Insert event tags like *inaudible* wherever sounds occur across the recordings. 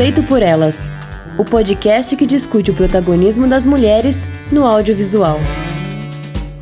Feito por Elas, o podcast que discute o protagonismo das mulheres no audiovisual.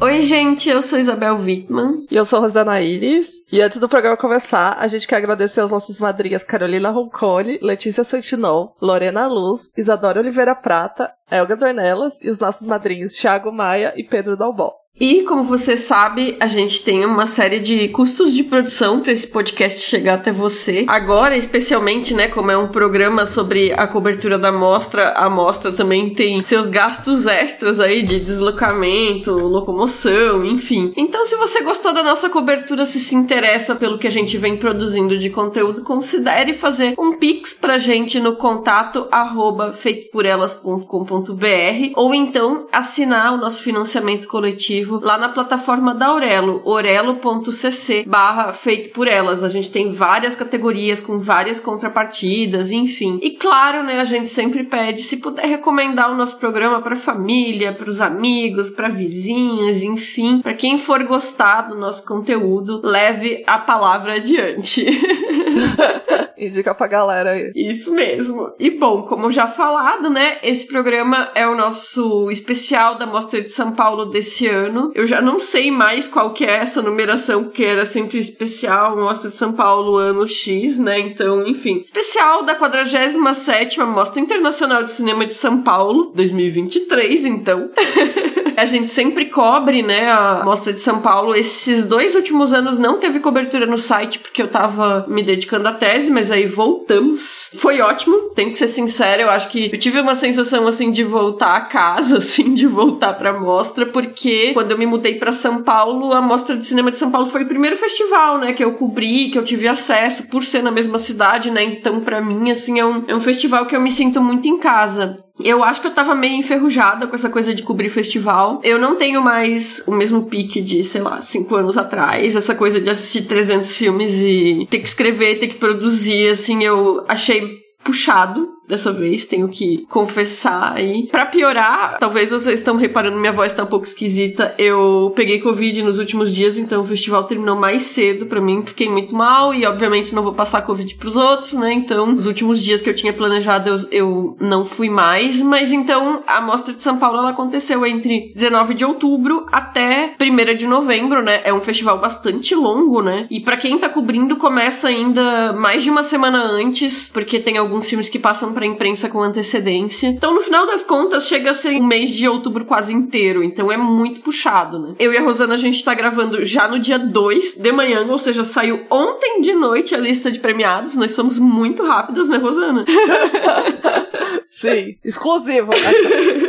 Oi, gente, eu sou Isabel Wittmann. E eu sou Rosana Iris. E antes do programa começar, a gente quer agradecer aos nossos madrinhas Carolina Roncone, Letícia Santinon, Lorena Luz, Isadora Oliveira Prata, Elga Dornelas e os nossos madrinhos Thiago Maia e Pedro Dalbó. E como você sabe, a gente tem uma série de custos de produção para esse podcast chegar até você. Agora, especialmente, né, como é um programa sobre a cobertura da mostra, a mostra também tem seus gastos extras aí de deslocamento, locomoção, enfim. Então, se você gostou da nossa cobertura, se se interessa pelo que a gente vem produzindo de conteúdo, considere fazer um pix pra gente no contato arroba feitoporelas.com.br ou então assinar o nosso financiamento coletivo lá na plataforma da Aurelo, orelo.cc barra feito por elas. A gente tem várias categorias com várias contrapartidas, enfim. E claro, né, a gente sempre pede, se puder recomendar o nosso programa para família, para os amigos, para vizinhas, enfim, para quem for gostar do nosso conteúdo, leve a palavra adiante. *laughs* Indica pra galera aí. Isso mesmo. E bom, como já falado, né, esse programa é o nosso especial da Mostra de São Paulo desse ano. Eu já não sei mais qual que é essa numeração, porque era sempre especial, Mostra de São Paulo, ano X, né? Então, enfim. Especial da 47ª Mostra Internacional de Cinema de São Paulo, 2023, então. *laughs* a gente sempre cobre, né, a Mostra de São Paulo. Esses dois últimos anos não teve cobertura no site porque eu tava me dedicando à tese, mas aí voltamos. Foi ótimo, tenho que ser sincera, eu acho que eu tive uma sensação assim de voltar a casa, *laughs* assim, de voltar pra mostra, porque quando eu me mudei para São Paulo, a Mostra de Cinema de São Paulo foi o primeiro festival, né, que eu cobri, que eu tive acesso por ser na mesma cidade, né? Então, para mim, assim, é um, é um festival que eu me sinto muito em casa. Eu acho que eu tava meio enferrujada com essa coisa de cobrir festival. Eu não tenho mais o mesmo pique de, sei lá, cinco anos atrás. Essa coisa de assistir 300 filmes e ter que escrever, ter que produzir, assim, eu achei puxado dessa vez, tenho que confessar aí. Para piorar, talvez vocês estão reparando minha voz tá um pouco esquisita. Eu peguei covid nos últimos dias, então o festival terminou mais cedo para mim, fiquei muito mal e obviamente não vou passar covid pros outros, né? Então, os últimos dias que eu tinha planejado eu, eu não fui mais, mas então a Mostra de São Paulo ela aconteceu entre 19 de outubro até 1 de novembro, né? É um festival bastante longo, né? E para quem tá cobrindo começa ainda mais de uma semana antes, porque tem alguns filmes que passam pra imprensa com antecedência. Então, no final das contas, chega a ser um mês de outubro quase inteiro. Então, é muito puxado, né? Eu e a Rosana, a gente tá gravando já no dia 2 de manhã, ou seja, saiu ontem de noite a lista de premiados. Nós somos muito rápidas, né, Rosana? *laughs* Sim, exclusivo. *laughs*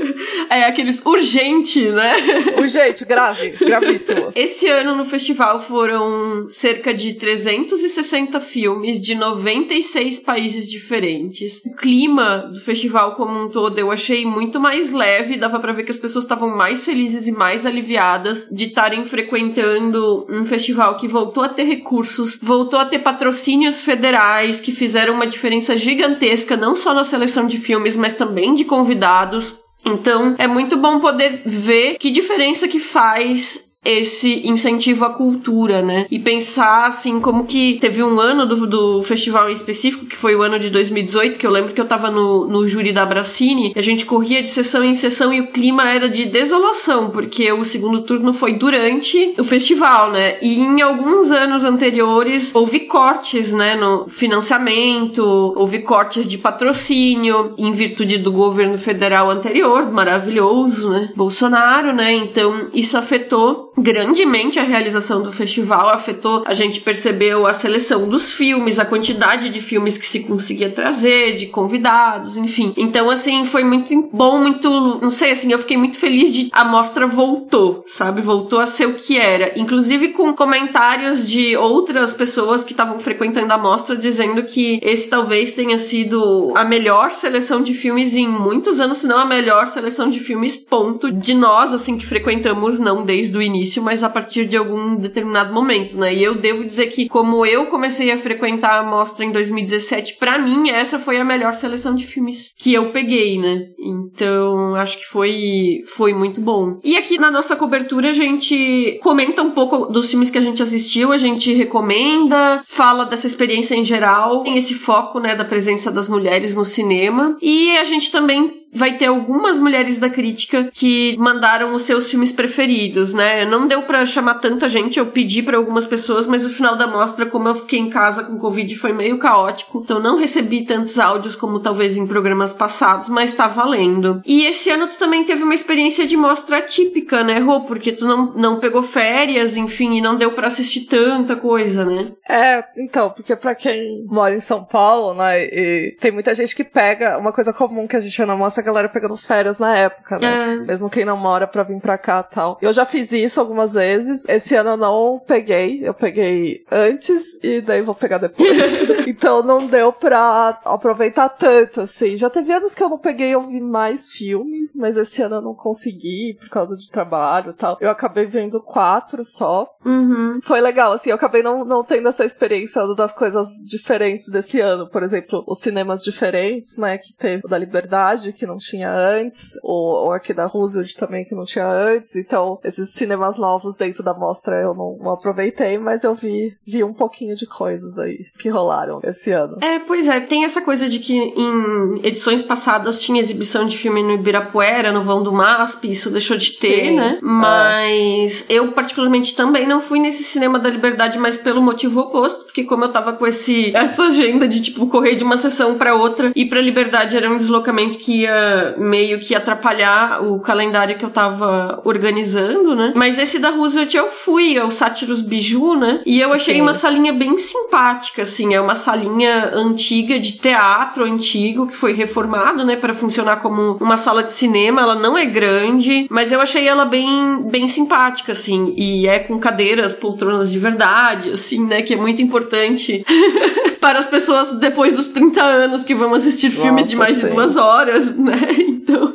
é aqueles urgente, né? Urgente, grave, gravíssimo. *laughs* Esse ano no festival foram cerca de 360 filmes de 96 países diferentes. O clima do festival como um todo eu achei muito mais leve, dava para ver que as pessoas estavam mais felizes e mais aliviadas de estarem frequentando um festival que voltou a ter recursos, voltou a ter patrocínios federais que fizeram uma diferença gigantesca não só na seleção de filmes, mas também de convidados. Então, é muito bom poder ver que diferença que faz esse incentivo à cultura, né? E pensar assim como que teve um ano do, do festival em específico, que foi o ano de 2018, que eu lembro que eu tava no, no júri da Bracini, a gente corria de sessão em sessão e o clima era de desolação, porque o segundo turno foi durante o festival, né? E em alguns anos anteriores houve cortes, né, no financiamento, houve cortes de patrocínio em virtude do governo federal anterior, maravilhoso, né? Bolsonaro, né? Então isso afetou grandemente a realização do festival, afetou, a gente percebeu a seleção dos filmes, a quantidade de filmes que se conseguia trazer, de convidados, enfim. Então, assim, foi muito bom, muito, não sei, assim, eu fiquei muito feliz de a mostra voltou, sabe? Voltou a ser o que era. Inclusive com comentários de outras pessoas que estavam frequentando a mostra dizendo que esse talvez tenha sido a melhor seleção de filmes em muitos anos, se não a melhor seleção de filmes, ponto, de nós, assim, que frequentamos, não desde o início início, mas a partir de algum determinado momento, né? E eu devo dizer que, como eu comecei a frequentar a mostra em 2017, para mim essa foi a melhor seleção de filmes que eu peguei, né? Então, acho que foi, foi muito bom. E aqui na nossa cobertura a gente comenta um pouco dos filmes que a gente assistiu, a gente recomenda, fala dessa experiência em geral, tem esse foco, né, da presença das mulheres no cinema. E a gente também vai ter algumas mulheres da crítica que mandaram os seus filmes preferidos, né? Não deu para chamar tanta gente, eu pedi para algumas pessoas, mas o final da mostra, como eu fiquei em casa com Covid, foi meio caótico, então não recebi tantos áudios como talvez em programas passados, mas tá valendo. E esse ano tu também teve uma experiência de mostra típica, né, Rô? Porque tu não, não pegou férias, enfim, e não deu para assistir tanta coisa, né? É, então, porque para quem mora em São Paulo, né, e tem muita gente que pega uma coisa comum que a gente não mostra a galera pegando férias na época, né? É. Mesmo quem não mora pra vir pra cá e tal. Eu já fiz isso algumas vezes. Esse ano eu não peguei. Eu peguei antes e daí vou pegar depois. *laughs* então não deu pra aproveitar tanto, assim. Já teve anos que eu não peguei, eu vi mais filmes, mas esse ano eu não consegui por causa de trabalho e tal. Eu acabei vendo quatro só. Uhum. Foi legal, assim. Eu acabei não, não tendo essa experiência das coisas diferentes desse ano. Por exemplo, os cinemas diferentes, né? Que teve o da Liberdade, que não tinha antes, ou, ou aqui da Roosevelt também que não tinha antes. Então, esses cinemas novos dentro da mostra eu não, não, aproveitei, mas eu vi, vi um pouquinho de coisas aí que rolaram esse ano. É, pois é, tem essa coisa de que em edições passadas tinha exibição de filme no Ibirapuera, no vão do MASP, isso deixou de ter, Sim, né? É. Mas é. eu particularmente também não fui nesse cinema da Liberdade, mas pelo motivo oposto, porque como eu tava com esse essa agenda de tipo correr de uma sessão para outra e para Liberdade era um deslocamento que ia meio que atrapalhar o calendário que eu tava organizando, né? Mas esse da Roosevelt eu fui, é o Sátiros Biju, né? E eu achei Sim. uma salinha bem simpática, assim. É uma salinha antiga de teatro antigo que foi reformada, né? para funcionar como uma sala de cinema. Ela não é grande, mas eu achei ela bem, bem simpática, assim. E é com cadeiras, poltronas de verdade, assim, né? Que é muito importante. *laughs* para as pessoas depois dos 30 anos que vão assistir Nossa, filmes de mais sim. de duas horas, né? *laughs* Então.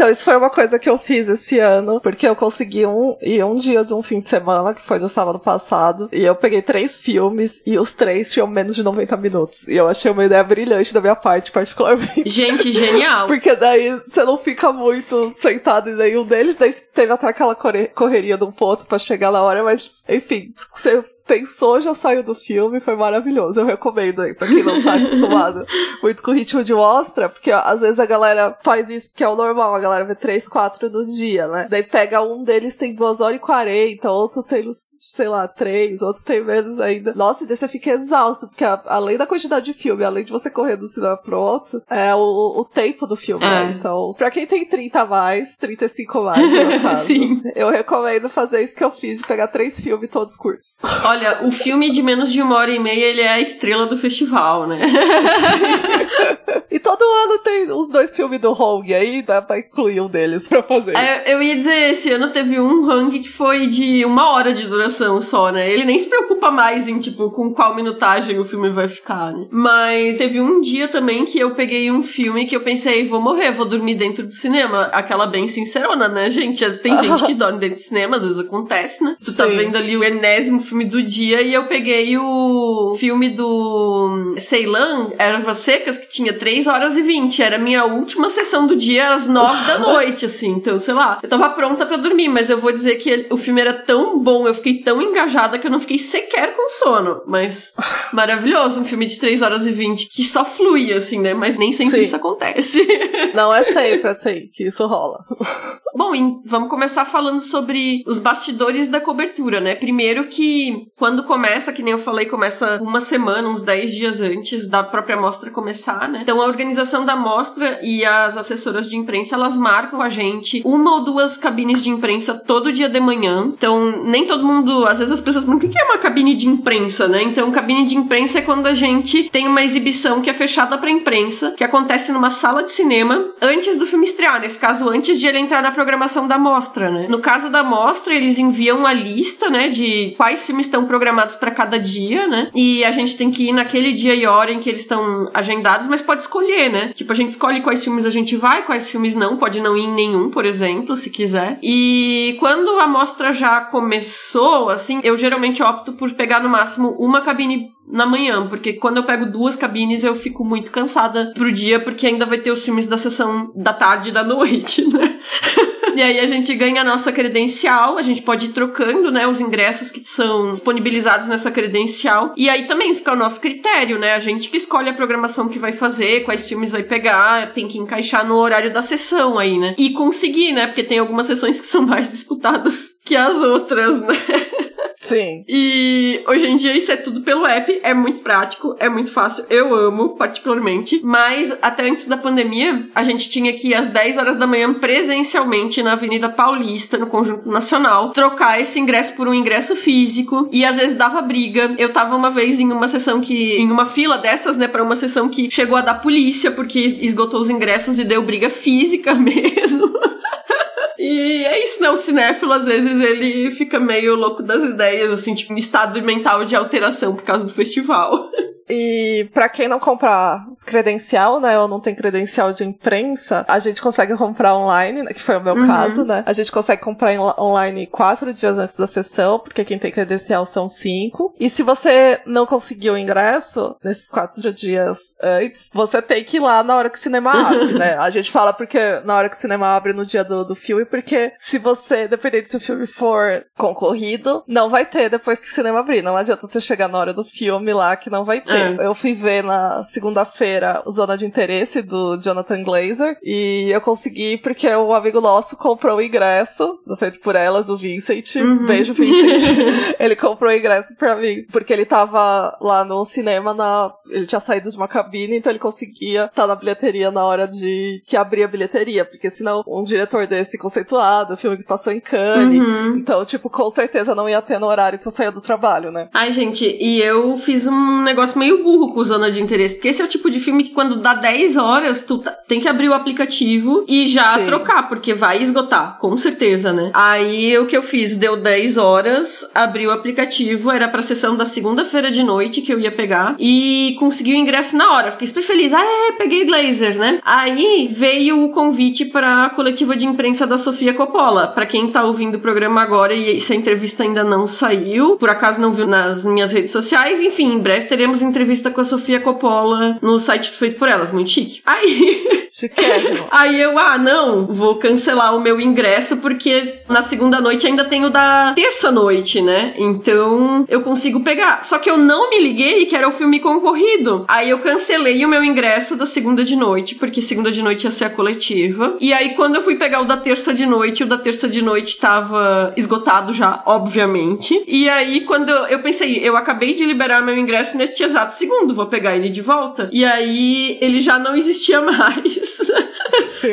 Então, isso foi uma coisa que eu fiz esse ano, porque eu consegui um, ir um dia de um fim de semana, que foi no sábado passado, e eu peguei três filmes, e os três tinham menos de 90 minutos. E eu achei uma ideia brilhante da minha parte, particularmente. Gente, genial! *laughs* porque daí você não fica muito sentado em nenhum deles, daí teve até aquela correria de um ponto para chegar na hora, mas, enfim, você pensou, já saiu do filme, foi maravilhoso. Eu recomendo aí, pra quem não tá *laughs* acostumado muito com o ritmo de mostra, porque ó, às vezes a galera faz isso porque é o normal, a galera vê 3, 4 no dia, né? Daí pega um deles tem 2 horas e 40, outro tem, sei lá, 3, outro tem menos ainda. Nossa, e daí você fica exausto, porque a, além da quantidade de filme, além de você correr do cinema pro outro, é o, o tempo do filme, né? é. né? Então, pra quem tem 30 a mais, 35 a mais, no *laughs* caso, Sim. eu recomendo fazer isso que eu fiz, de pegar três filmes todos curtos. Olha, Olha, o filme de menos de uma hora e meia, ele é a estrela do festival, né? *laughs* e todo ano tem os dois filmes do Hong aí, dá pra incluir um deles pra fazer. É, eu ia dizer, esse ano teve um Hong que foi de uma hora de duração só, né? Ele nem se preocupa mais em, tipo, com qual minutagem o filme vai ficar, né? Mas teve um dia também que eu peguei um filme que eu pensei, vou morrer, vou dormir dentro do cinema. Aquela bem sincerona, né, gente? Tem gente *laughs* que dorme dentro do cinema, às vezes acontece, né? Tu tá Sim. tá vendo ali o enésimo filme do dia e eu peguei o filme do Ceylan, Ervas Secas, que tinha 3 horas e 20. Era a minha última sessão do dia às 9 da *laughs* noite, assim. Então, sei lá, eu tava pronta para dormir, mas eu vou dizer que o filme era tão bom, eu fiquei tão engajada que eu não fiquei sequer com sono. Mas *laughs* maravilhoso, um filme de 3 horas e 20 que só flui, assim, né? Mas nem sempre Sim. isso acontece. *laughs* Não é sempre assim que isso rola. Bom, vamos começar falando sobre os bastidores da cobertura, né? Primeiro que quando começa, que nem eu falei, começa uma semana, uns 10 dias antes da própria mostra começar, né? Então a organização da mostra e as assessoras de imprensa, elas marcam a gente uma ou duas cabines de imprensa todo dia de manhã. Então, nem todo mundo, às vezes as pessoas perguntam, o que é uma cabine de imprensa, né? Então, cabine de imprensa é quando a gente tem uma exibição que é fechada para imprensa, que acontece numa sala de cinema antes do filme estrear, nesse caso, antes de ele entrar na programação da mostra, né? No caso da mostra, eles enviam a lista, né, de quais filmes estão programados para cada dia, né? E a gente tem que ir naquele dia e hora em que eles estão agendados, mas pode escolher, né? Tipo, a gente escolhe quais filmes a gente vai, quais filmes não, pode não ir em nenhum, por exemplo, se quiser. E quando a mostra já começou, assim, eu geralmente opto por pegar no máximo uma cabine na manhã, porque quando eu pego duas cabines eu fico muito cansada pro dia, porque ainda vai ter os filmes da sessão da tarde e da noite, *laughs* né? E aí a gente ganha a nossa credencial, a gente pode ir trocando, né, os ingressos que são disponibilizados nessa credencial. E aí também fica o nosso critério, né? A gente que escolhe a programação que vai fazer, quais filmes vai pegar, tem que encaixar no horário da sessão aí, né? E conseguir, né? Porque tem algumas sessões que são mais disputadas que as outras, né? *laughs* Sim. E hoje em dia isso é tudo pelo app, é muito prático, é muito fácil, eu amo particularmente. Mas até antes da pandemia, a gente tinha que ir às 10 horas da manhã presencialmente na Avenida Paulista, no Conjunto Nacional, trocar esse ingresso por um ingresso físico e às vezes dava briga. Eu tava uma vez em uma sessão que, em uma fila dessas, né, para uma sessão que chegou a dar polícia porque esgotou os ingressos e deu briga física *laughs* mesmo. E é isso, né? O cinéfilo, às vezes, ele fica meio louco das ideias, assim, tipo, em estado mental de alteração por causa do festival. *laughs* E para quem não comprar credencial, né, ou não tem credencial de imprensa, a gente consegue comprar online, né, que foi o meu uhum. caso, né? A gente consegue comprar online quatro dias antes da sessão, porque quem tem credencial são cinco. E se você não conseguiu o ingresso nesses quatro dias antes, você tem que ir lá na hora que o cinema *laughs* abre, né? A gente fala porque na hora que o cinema abre no dia do, do filme, porque se você, dependendo se o filme for concorrido, não vai ter depois que o cinema abrir. Não adianta você chegar na hora do filme lá que não vai ter. É. Eu fui ver na segunda-feira o Zona de Interesse do Jonathan Glazer e eu consegui porque um amigo nosso comprou o ingresso, feito por elas, do Vincent. Uhum. Beijo, Vincent. *laughs* ele comprou o ingresso pra mim porque ele tava lá no cinema na. Ele tinha saído de uma cabine, então ele conseguia estar tá na bilheteria na hora de que abria a bilheteria, porque senão um diretor desse conceituado, filme que passou em Cannes, uhum. então, tipo, com certeza não ia ter no horário que eu saía do trabalho, né? Ai, gente, e eu fiz um negócio meio meio burro com zona de interesse, porque esse é o tipo de filme que quando dá 10 horas, tu tá, tem que abrir o aplicativo e já Sim. trocar, porque vai esgotar, com certeza, né? Aí o que eu fiz, deu 10 horas, abri o aplicativo, era pra sessão da segunda-feira de noite que eu ia pegar e consegui o ingresso na hora. Fiquei super feliz. Ah, é, peguei Glazer, né? Aí veio o convite pra coletiva de imprensa da Sofia Coppola. Pra quem tá ouvindo o programa agora e essa entrevista ainda não saiu, por acaso não viu nas minhas redes sociais, enfim, em breve teremos entrevista entrevista com a Sofia Coppola no site feito por elas, muito chique. Aí. *laughs* Chiquérrimo. Aí eu, ah, não, vou cancelar o meu ingresso porque na segunda noite ainda tenho da terça noite, né? Então eu consigo pegar. Só que eu não me liguei que era o filme concorrido. Aí eu cancelei o meu ingresso da segunda de noite, porque segunda de noite ia ser a coletiva. E aí quando eu fui pegar o da terça de noite, o da terça de noite tava esgotado já, obviamente. E aí quando eu, eu pensei, eu acabei de liberar meu ingresso neste exato exato segundo, vou pegar ele de volta. E aí ele já não existia *laughs* mais.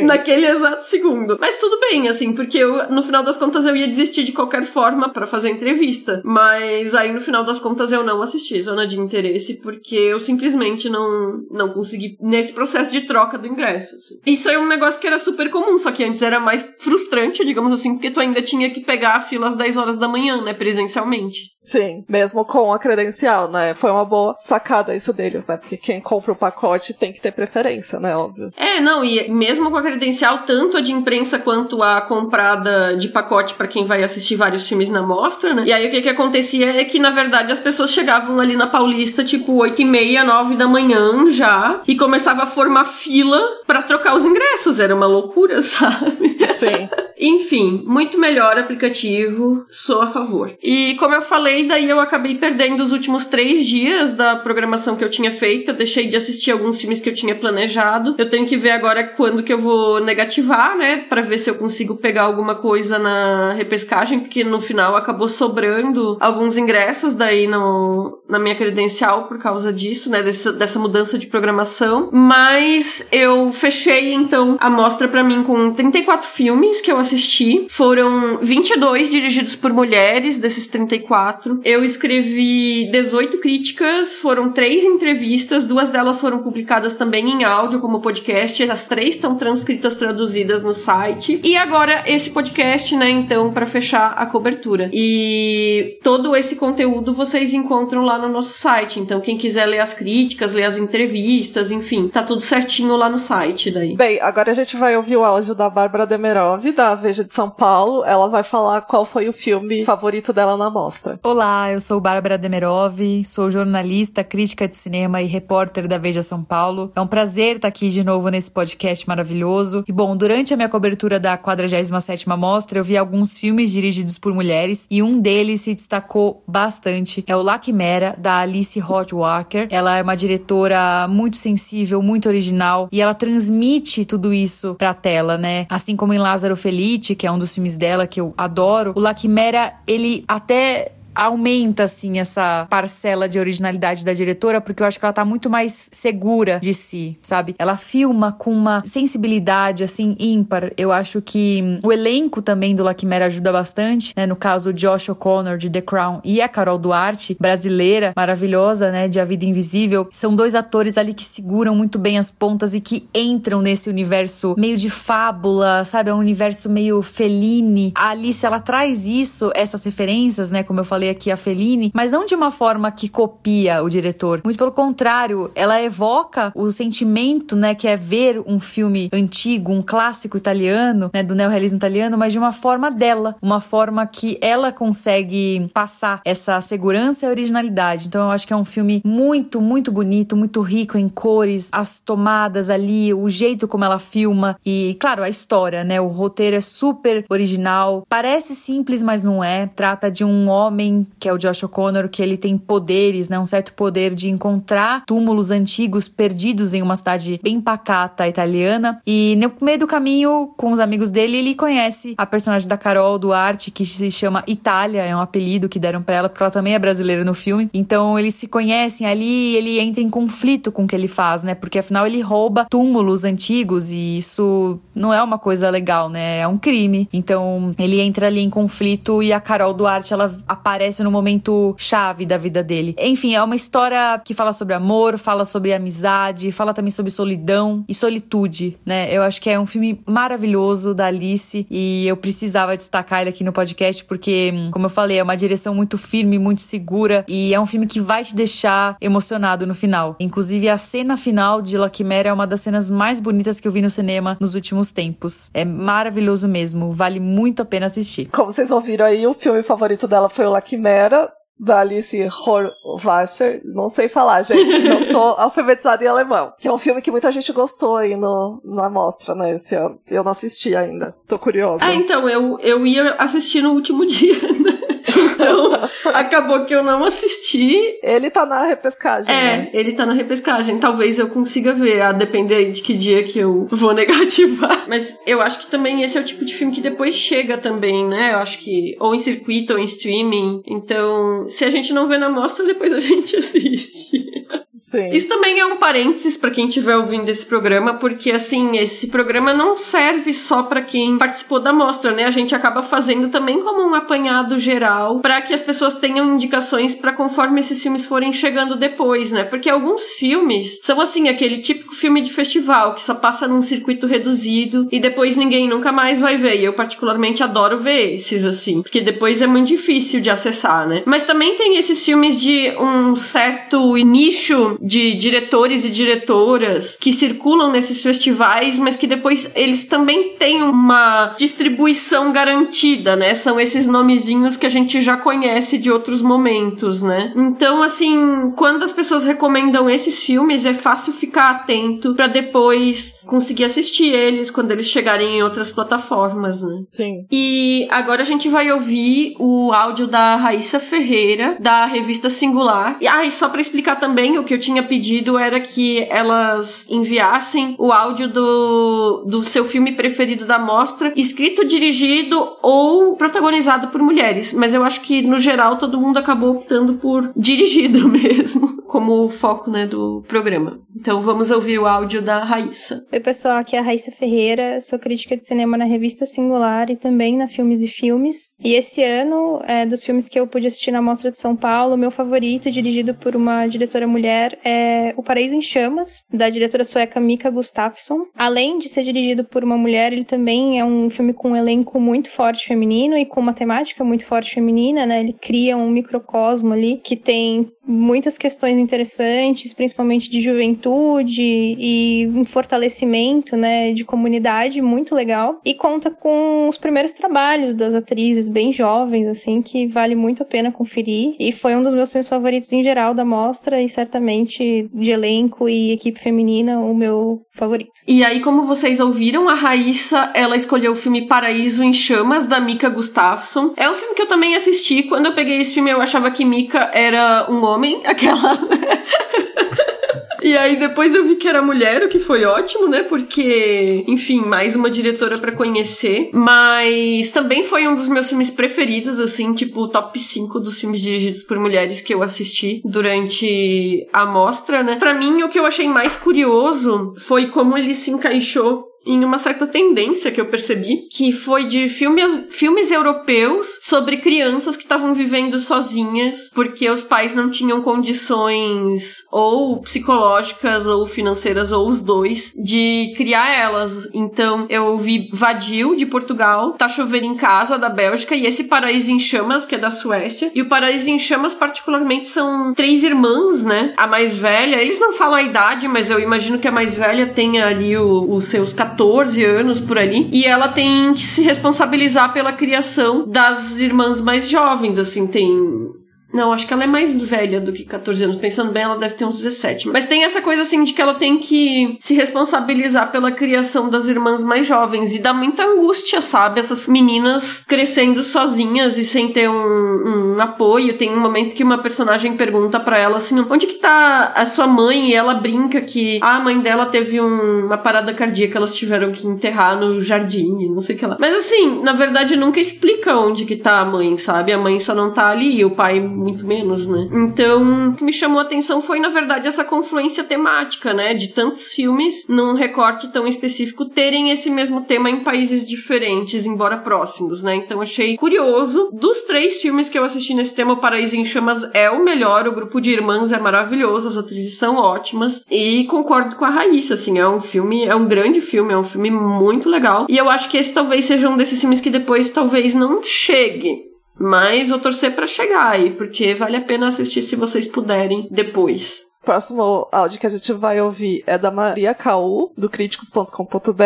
Naquele exato segundo. Mas tudo bem, assim, porque eu, no final das contas eu ia desistir de qualquer forma para fazer a entrevista. Mas aí no final das contas eu não assisti Zona de Interesse porque eu simplesmente não, não consegui nesse processo de troca do ingresso. Assim. Isso é um negócio que era super comum, só que antes era mais frustrante, digamos assim, porque tu ainda tinha que pegar a fila às 10 horas da manhã, né, presencialmente. Sim, mesmo com a credencial, né? Foi uma boa sacada isso deles, né? Porque quem compra o pacote tem que ter preferência, né? Óbvio. É, não, e mesmo com a credencial, tanto a de imprensa quanto a comprada de pacote para quem vai assistir vários filmes na mostra, né? E aí o que que acontecia é que, na verdade, as pessoas chegavam ali na Paulista, tipo, 8 e meia, 9 da manhã já, e começava a formar fila para trocar os ingressos. Era uma loucura, *laughs* sabe? Sim. Enfim, muito melhor aplicativo, sou a favor. E como eu falei, daí eu acabei perdendo os últimos três dias da programação que eu tinha feito. Eu deixei de assistir alguns filmes que eu tinha planejado. Eu tenho que ver agora quando que eu vou negativar, né? Pra ver se eu consigo pegar alguma coisa na repescagem, porque no final acabou sobrando alguns ingressos daí no, na minha credencial por causa disso, né? Dessa, dessa mudança de programação. Mas eu fechei então a mostra para mim com 34 filmes que eu assisti. Foram 22 dirigidos por mulheres, desses 34. Eu escrevi 18 críticas, foram três entrevistas, duas delas foram publicadas também em áudio como podcast, as três estão transcritas, traduzidas no site. E agora esse podcast, né, então, para fechar a cobertura. E todo esse conteúdo vocês encontram lá no nosso site. Então, quem quiser ler as críticas, ler as entrevistas, enfim, tá tudo certinho lá no site daí. Bem, agora a gente vai ouvir o áudio da Bárbara Demerov, da Veja de São Paulo. Ela vai falar qual foi o filme favorito dela na mostra. Olá, eu sou Bárbara Demerov, sou jornalista, crítica de cinema e repórter da Veja São Paulo. É um prazer estar aqui de novo nesse podcast maravilhoso. E bom, durante a minha cobertura da 47ª Mostra, eu vi alguns filmes dirigidos por mulheres e um deles se destacou bastante. É o La Quimera, da Alice Hot Walker. Ela é uma diretora muito sensível, muito original e ela transmite tudo isso pra tela, né? Assim como em Lázaro Felice, que é um dos filmes dela que eu adoro, o La Quimera, ele até aumenta, assim, essa parcela de originalidade da diretora, porque eu acho que ela tá muito mais segura de si, sabe? Ela filma com uma sensibilidade, assim, ímpar. Eu acho que o elenco também do Laquimera ajuda bastante, né? No caso, o Josh O'Connor, de The Crown, e a Carol Duarte, brasileira, maravilhosa, né? De A Vida Invisível. São dois atores ali que seguram muito bem as pontas e que entram nesse universo meio de fábula, sabe? É um universo meio feline. A Alice, ela traz isso, essas referências, né? Como eu falei aqui a Fellini, mas não de uma forma que copia o diretor. Muito pelo contrário, ela evoca o sentimento, né, que é ver um filme antigo, um clássico italiano, né, do neorrealismo italiano, mas de uma forma dela, uma forma que ela consegue passar essa segurança e originalidade. Então eu acho que é um filme muito, muito bonito, muito rico em cores, as tomadas ali, o jeito como ela filma e, claro, a história, né? O roteiro é super original. Parece simples, mas não é. Trata de um homem que é o Josh O'Connor, que ele tem poderes, né? Um certo poder de encontrar túmulos antigos perdidos em uma cidade bem pacata italiana. E no meio do caminho, com os amigos dele, ele conhece a personagem da Carol Duarte, que se chama Itália, é um apelido que deram para ela, porque ela também é brasileira no filme. Então eles se conhecem ali ele entra em conflito com o que ele faz, né? Porque afinal ele rouba túmulos antigos e isso não é uma coisa legal, né? É um crime. Então ele entra ali em conflito e a Carol Duarte ela aparece aparece no momento chave da vida dele. Enfim, é uma história que fala sobre amor, fala sobre amizade, fala também sobre solidão e solitude, né? Eu acho que é um filme maravilhoso da Alice e eu precisava destacar ele aqui no podcast porque, como eu falei, é uma direção muito firme, muito segura e é um filme que vai te deixar emocionado no final. Inclusive, a cena final de La Quimera é uma das cenas mais bonitas que eu vi no cinema nos últimos tempos. É maravilhoso mesmo, vale muito a pena assistir. Como vocês ouviram aí, o filme favorito dela foi o La Quimera Quimera, da Alice Horvacher, não sei falar, gente, *laughs* não sou alfabetizada em alemão. Que é um filme que muita gente gostou aí no, na mostra, né, esse ano. Eu não assisti ainda, tô curiosa. Ah, então, eu, eu ia assistir no último *laughs* dia, né? Então, acabou que eu não assisti. Ele tá na repescagem. É, né? ele tá na repescagem. Talvez eu consiga ver, a depender de que dia que eu vou *laughs* negativar. Mas eu acho que também esse é o tipo de filme que depois chega também, né? Eu acho que ou em circuito ou em streaming. Então, se a gente não vê na mostra, depois a *laughs* gente assiste. Sim. Isso também é um parênteses para quem estiver ouvindo esse programa, porque assim, esse programa não serve só para quem participou da mostra, né? A gente acaba fazendo também como um apanhado geral para que as pessoas tenham indicações para conforme esses filmes forem chegando depois, né? Porque alguns filmes são assim, aquele típico filme de festival que só passa num circuito reduzido e depois ninguém nunca mais vai ver. E eu particularmente adoro ver esses assim, porque depois é muito difícil de acessar, né? Mas também tem esses filmes de um certo nicho de diretores e diretoras que circulam nesses festivais, mas que depois eles também têm uma distribuição garantida, né? São esses nomezinhos que a gente já conhece de outros momentos, né? Então, assim, quando as pessoas recomendam esses filmes, é fácil ficar atento para depois conseguir assistir eles quando eles chegarem em outras plataformas, né? Sim. E agora a gente vai ouvir o áudio da Raíssa Ferreira, da revista Singular. E, ah, e só para explicar também o que eu tinha pedido era que elas enviassem o áudio do, do seu filme preferido da mostra, escrito, dirigido ou protagonizado por mulheres. Mas eu acho que, no geral, todo mundo acabou optando por *laughs* dirigido mesmo, como foco, né, do programa. Então vamos ouvir o áudio da Raíssa. Oi, pessoal, aqui é a Raíssa Ferreira, sou crítica de cinema na revista Singular e também na Filmes e Filmes. E esse ano, é, dos filmes que eu pude assistir na Mostra de São Paulo, meu favorito, dirigido por uma diretora mulher, é O Paraíso em Chamas, da diretora sueca Mika Gustafsson. Além de ser dirigido por uma mulher, ele também é um filme com um elenco muito forte feminino e com uma temática muito forte feminina, né? Ele cria um microcosmo ali que tem muitas questões interessantes, principalmente de juventude e um fortalecimento, né, de comunidade muito legal e conta com os primeiros trabalhos das atrizes bem jovens, assim, que vale muito a pena conferir e foi um dos meus filmes favoritos em geral da mostra e certamente de elenco e equipe feminina o meu favorito. E aí, como vocês ouviram, a Raíssa, ela escolheu o filme Paraíso em Chamas da Mika Gustafsson. É um filme que eu também assisti. Quando eu peguei esse filme, eu achava que Mika era um homem, aquela E aí depois eu vi que era mulher, o que foi ótimo, né? Porque, enfim, mais uma diretora para conhecer. Mas também foi um dos meus filmes preferidos, assim, tipo, top 5 dos filmes dirigidos por mulheres que eu assisti durante a mostra, né? Para mim, o que eu achei mais curioso foi como ele se encaixou em uma certa tendência que eu percebi, que foi de filme, filmes europeus sobre crianças que estavam vivendo sozinhas porque os pais não tinham condições ou psicológicas ou financeiras ou os dois de criar elas. Então eu vi Vadil de Portugal, Tá Chover em Casa da Bélgica e esse Paraíso em Chamas que é da Suécia. E o Paraíso em Chamas particularmente são três irmãs, né? A mais velha, eles não falam a idade, mas eu imagino que a mais velha tenha ali os seus 14 14 anos por ali, e ela tem que se responsabilizar pela criação das irmãs mais jovens, assim, tem não, acho que ela é mais velha do que 14 anos. Pensando bem, ela deve ter uns 17. Mas tem essa coisa assim de que ela tem que se responsabilizar pela criação das irmãs mais jovens. E dá muita angústia, sabe? Essas meninas crescendo sozinhas e sem ter um, um apoio. Tem um momento que uma personagem pergunta para ela assim: onde que tá a sua mãe? E ela brinca que a mãe dela teve um, uma parada cardíaca, elas tiveram que enterrar no jardim, não sei o que lá. Mas assim, na verdade, nunca explica onde que tá a mãe, sabe? A mãe só não tá ali, e o pai muito menos, né? Então, o que me chamou a atenção foi, na verdade, essa confluência temática, né? De tantos filmes num recorte tão específico terem esse mesmo tema em países diferentes, embora próximos, né? Então, achei curioso. Dos três filmes que eu assisti nesse tema, O Paraíso em Chamas é o melhor, o grupo de irmãs é maravilhoso, as atrizes são ótimas, e concordo com a Raíssa, assim, é um filme, é um grande filme, é um filme muito legal, e eu acho que esse talvez seja um desses filmes que depois talvez não chegue mas vou torcer para chegar aí, porque vale a pena assistir se vocês puderem depois próximo áudio que a gente vai ouvir é da Maria Caú, do críticos.com.br,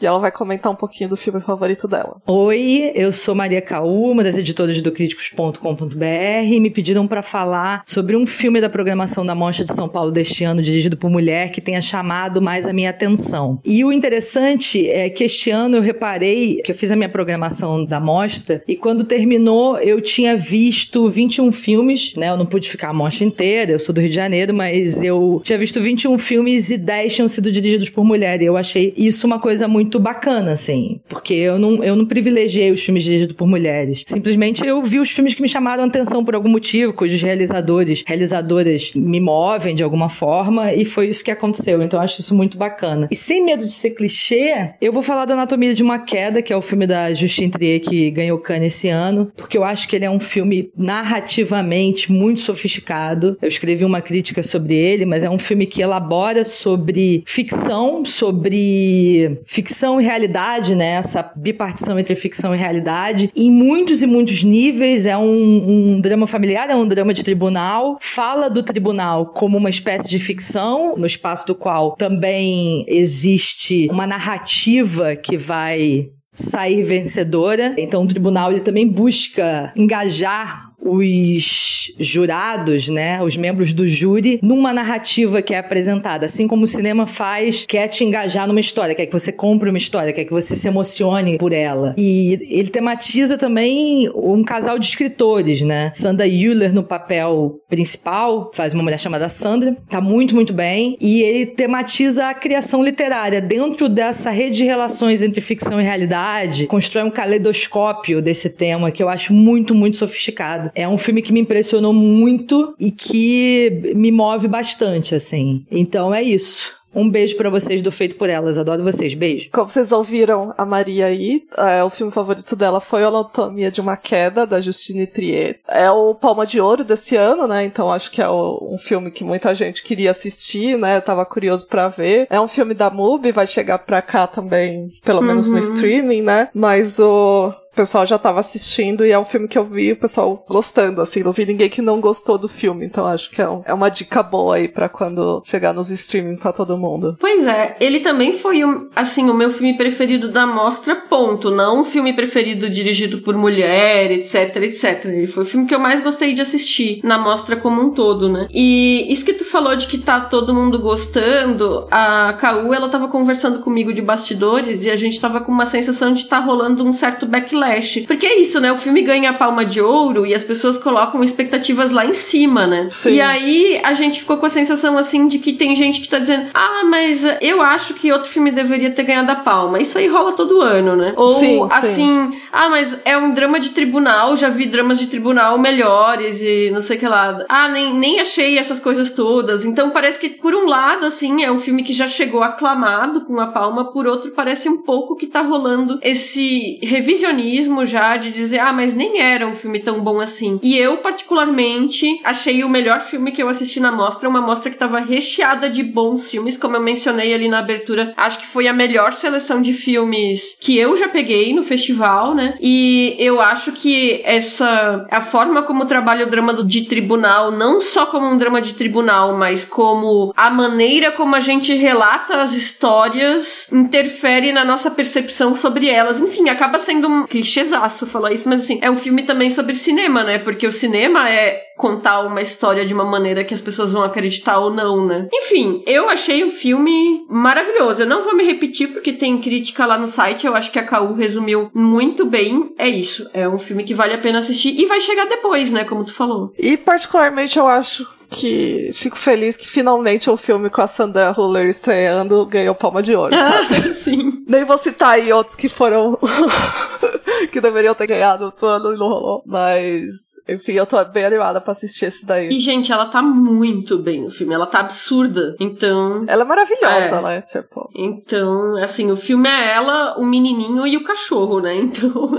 e ela vai comentar um pouquinho do filme favorito dela. Oi, eu sou Maria Caú, uma das editoras do críticos.com.br, e me pediram para falar sobre um filme da programação da Mostra de São Paulo deste ano, dirigido por mulher, que tenha chamado mais a minha atenção. E o interessante é que este ano eu reparei que eu fiz a minha programação da mostra, e quando terminou eu tinha visto 21 filmes, né? Eu não pude ficar a mostra inteira, eu sou do Rio de Janeiro, mas eu tinha visto 21 filmes e 10 tinham sido dirigidos por mulher. E eu achei isso uma coisa muito bacana, assim. Porque eu não, eu não privilegiei os filmes dirigidos por mulheres. Simplesmente eu vi os filmes que me chamaram a atenção por algum motivo, cujos realizadores, realizadoras me movem de alguma forma, e foi isso que aconteceu. Então eu acho isso muito bacana. E sem medo de ser clichê, eu vou falar da Anatomia de uma Queda, que é o filme da Justine Trier que ganhou Cannes esse ano, porque eu acho que ele é um filme narrativamente muito sofisticado. Eu escrevi uma crítica sobre sobre ele, mas é um filme que elabora sobre ficção, sobre ficção e realidade, né? Essa bipartição entre ficção e realidade, em muitos e muitos níveis. É um, um drama familiar, é um drama de tribunal. Fala do tribunal como uma espécie de ficção, no espaço do qual também existe uma narrativa que vai sair vencedora. Então o tribunal ele também busca engajar os jurados, né, os membros do júri, numa narrativa que é apresentada. Assim como o cinema faz, quer te engajar numa história, quer que você compre uma história, quer que você se emocione por ela. E ele tematiza também um casal de escritores, né? Sandra Euler no papel principal, faz uma mulher chamada Sandra, tá muito, muito bem. E ele tematiza a criação literária dentro dessa rede de relações entre ficção e realidade, constrói um caleidoscópio desse tema que eu acho muito, muito sofisticado. É um filme que me impressionou muito e que me move bastante, assim. Então é isso. Um beijo para vocês do Feito por Elas. Adoro vocês. Beijo. Como vocês ouviram a Maria aí, é, o filme favorito dela foi Anatomia de uma Queda, da Justine Trier. É o Palma de Ouro desse ano, né? Então acho que é o, um filme que muita gente queria assistir, né? Tava curioso para ver. É um filme da MUBI, vai chegar pra cá também, pelo menos Uhum. no streaming, né? Mas o pessoal já tava assistindo e é um filme que eu vi o pessoal gostando, assim. Não vi ninguém que não gostou do filme. Então acho que é, um- é uma dica boa aí pra quando chegar nos streaming pra todo mundo. Pois é, ele também foi, um, assim, o meu filme preferido da mostra, ponto. Não um filme preferido dirigido por mulher, etc, etc. Ele foi o filme que eu mais gostei de assistir na mostra como um todo, né? E isso que tu falou de que tá todo mundo gostando, a Caú, ela tava conversando comigo de bastidores e a gente tava com uma sensação de tá rolando um certo backlash. Porque é isso, né? O filme ganha a palma de ouro e as pessoas colocam expectativas lá em cima, né? Sim. E aí a gente ficou com a sensação assim de que tem gente que tá dizendo: "Ah, mas eu acho que outro filme deveria ter ganhado a palma". Isso aí rola todo ano, né? Ou Sim, sim. assim: "Ah, mas é um drama de tribunal, já vi dramas de tribunal melhores e não sei o que lá". Ah, nem, nem achei essas coisas todas. Então parece que por um lado assim, é um filme que já chegou aclamado com a palma, por outro parece um pouco que tá rolando esse revisionismo já de dizer: "Ah, mas nem era um filme tão bom assim". E eu particularmente achei o melhor filme que eu assisti na mostra, uma mostra que tava recheada de bons filmes, como eu mencionei ali na abertura. Acho que foi a melhor seleção de filmes que eu já peguei no festival, né? E eu acho que essa a forma como trabalha o drama de tribunal, não só como um drama de tribunal, mas como a maneira como a gente relata as histórias interfere na nossa percepção sobre elas. Enfim, acaba sendo um clichêzaço falar isso, mas assim, é um filme também sobre cinema, né? Porque o cinema é contar uma história de uma maneira que as pessoas vão acreditar ou não, né? Enfim, eu achei o filme maravilhoso. Eu não vou me repetir porque tem crítica lá no site, eu acho que a Caú resumiu muito bem. É isso, é um filme que vale a pena assistir e vai chegar depois, né, como tu falou. E particularmente eu acho que fico feliz que finalmente o filme com a Sandra Huller estreando ganhou palma de ouro, sabe? *laughs* Sim. Nem vou citar aí outros que foram. *laughs* que deveriam ter ganhado outro ano e não rolou. Mas, enfim, eu tô bem animada pra assistir esse daí. E, gente, ela tá muito bem no filme, ela tá absurda. Então. Ela é maravilhosa, É. né? Tipo. Então, assim, o filme é ela, o menininho e o cachorro, né? Então. *laughs*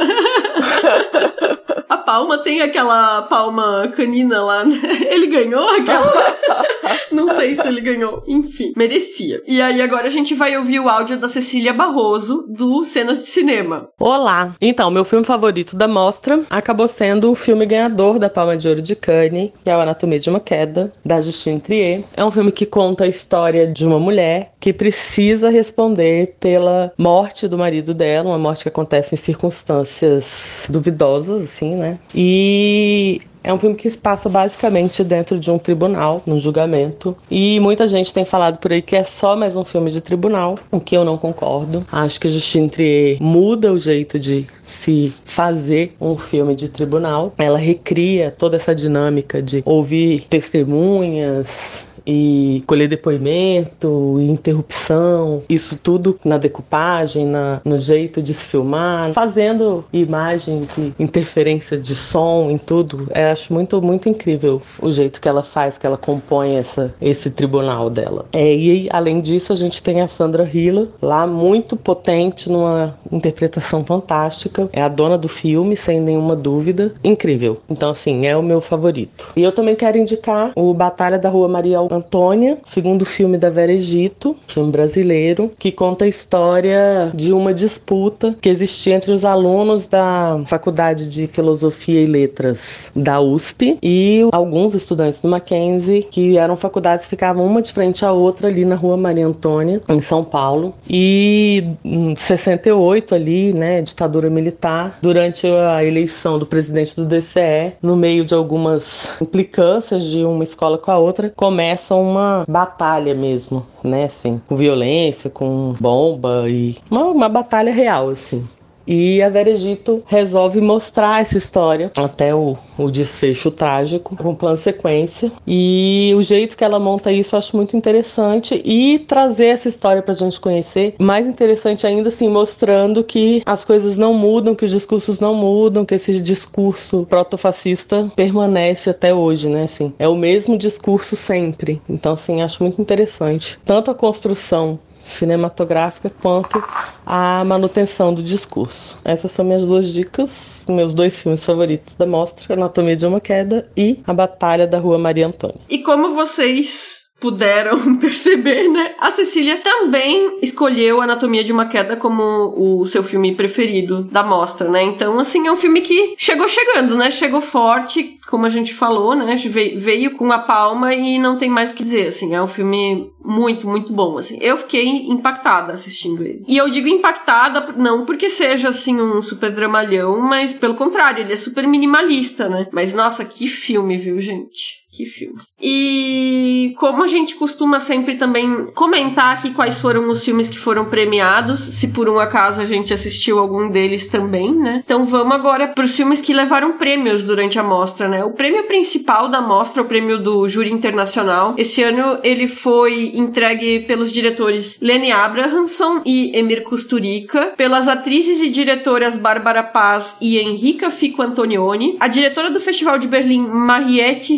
A palma tem aquela palma canina lá, né? *laughs* Ele ganhou aquela. *laughs* Não sei se ele ganhou. Enfim, merecia. E aí agora a gente vai ouvir o áudio da Cecília Barroso do Cenas de Cinema. Olá! Então, meu filme favorito da mostra acabou sendo o filme ganhador da Palma de Ouro de Cannes, que é o Anatomia de uma Queda, da Justine Trier. É um filme que conta a história de uma mulher que precisa responder pela morte do marido dela, uma morte que acontece em circunstâncias duvidosas, assim, né? E é um filme que se passa basicamente dentro de um tribunal, num julgamento. E muita gente tem falado por aí que é só mais um filme de tribunal, o que eu não concordo. Acho que Justine Trier muda o jeito de se fazer um filme de tribunal. Ela recria toda essa dinâmica de ouvir testemunhas, e colher depoimento, e interrupção, isso tudo na decupagem, na, no jeito de se filmar, fazendo imagem de interferência de som em tudo. Eu acho muito, muito incrível o jeito que ela faz, que ela compõe essa, esse tribunal dela. É, e além disso, a gente tem a Sandra Hiller lá, muito potente, numa interpretação fantástica. É a dona do filme, sem nenhuma dúvida. Incrível. Então, assim, é o meu favorito. E eu também quero indicar o Batalha da Rua Maria Antônia, segundo filme da Vera Egito, filme brasileiro, que conta a história de uma disputa que existia entre os alunos da Faculdade de Filosofia e Letras da USP e alguns estudantes do Mackenzie, que eram faculdades que ficavam uma de frente à outra ali na Rua Maria Antônia, em São Paulo. E em 68 ali, né, ditadura militar, durante a eleição do presidente do DCE, no meio de algumas implicâncias de uma escola com a outra, começa uma batalha mesmo, né, assim, com violência, com bomba e uma, uma batalha real, assim. E a Vera Egito resolve mostrar essa história até o, o desfecho trágico, com plano sequência. E o jeito que ela monta isso eu acho muito interessante e trazer essa história pra gente conhecer. Mais interessante ainda, assim, mostrando que as coisas não mudam, que os discursos não mudam, que esse discurso protofascista permanece até hoje, né? Assim, é o mesmo discurso sempre. Então, assim, acho muito interessante. Tanto a construção cinematográfica quanto a manutenção do discurso. Essas são minhas duas dicas, meus dois filmes favoritos da mostra, Anatomia de uma Queda e A Batalha da Rua Maria Antônia. E como vocês puderam *laughs* perceber, né? A Cecília também escolheu Anatomia de uma Queda como o seu filme preferido da mostra, né? Então, assim, é um filme que chegou chegando, né? Chegou forte, como a gente falou, né? Veio com a palma e não tem mais o que dizer, assim. É um filme muito, muito bom, assim. Eu fiquei impactada assistindo ele. E eu digo impactada não porque seja, assim, um super dramalhão, mas pelo contrário, ele é super minimalista, né? Mas, nossa, que filme, viu, gente? Que filme. E como a gente costuma sempre também comentar aqui quais foram os filmes que foram premiados, se por um acaso a gente assistiu algum deles também, né? Então vamos agora para os filmes que levaram prêmios durante a mostra, né? O prêmio principal da mostra, o prêmio do Júri Internacional, esse ano ele foi entregue pelos diretores Lenny Abrahamson e Emir Kusturica, pelas atrizes e diretoras Bárbara Paz e Enrica Fico Antonioni, a diretora do Festival de Berlim, Mariette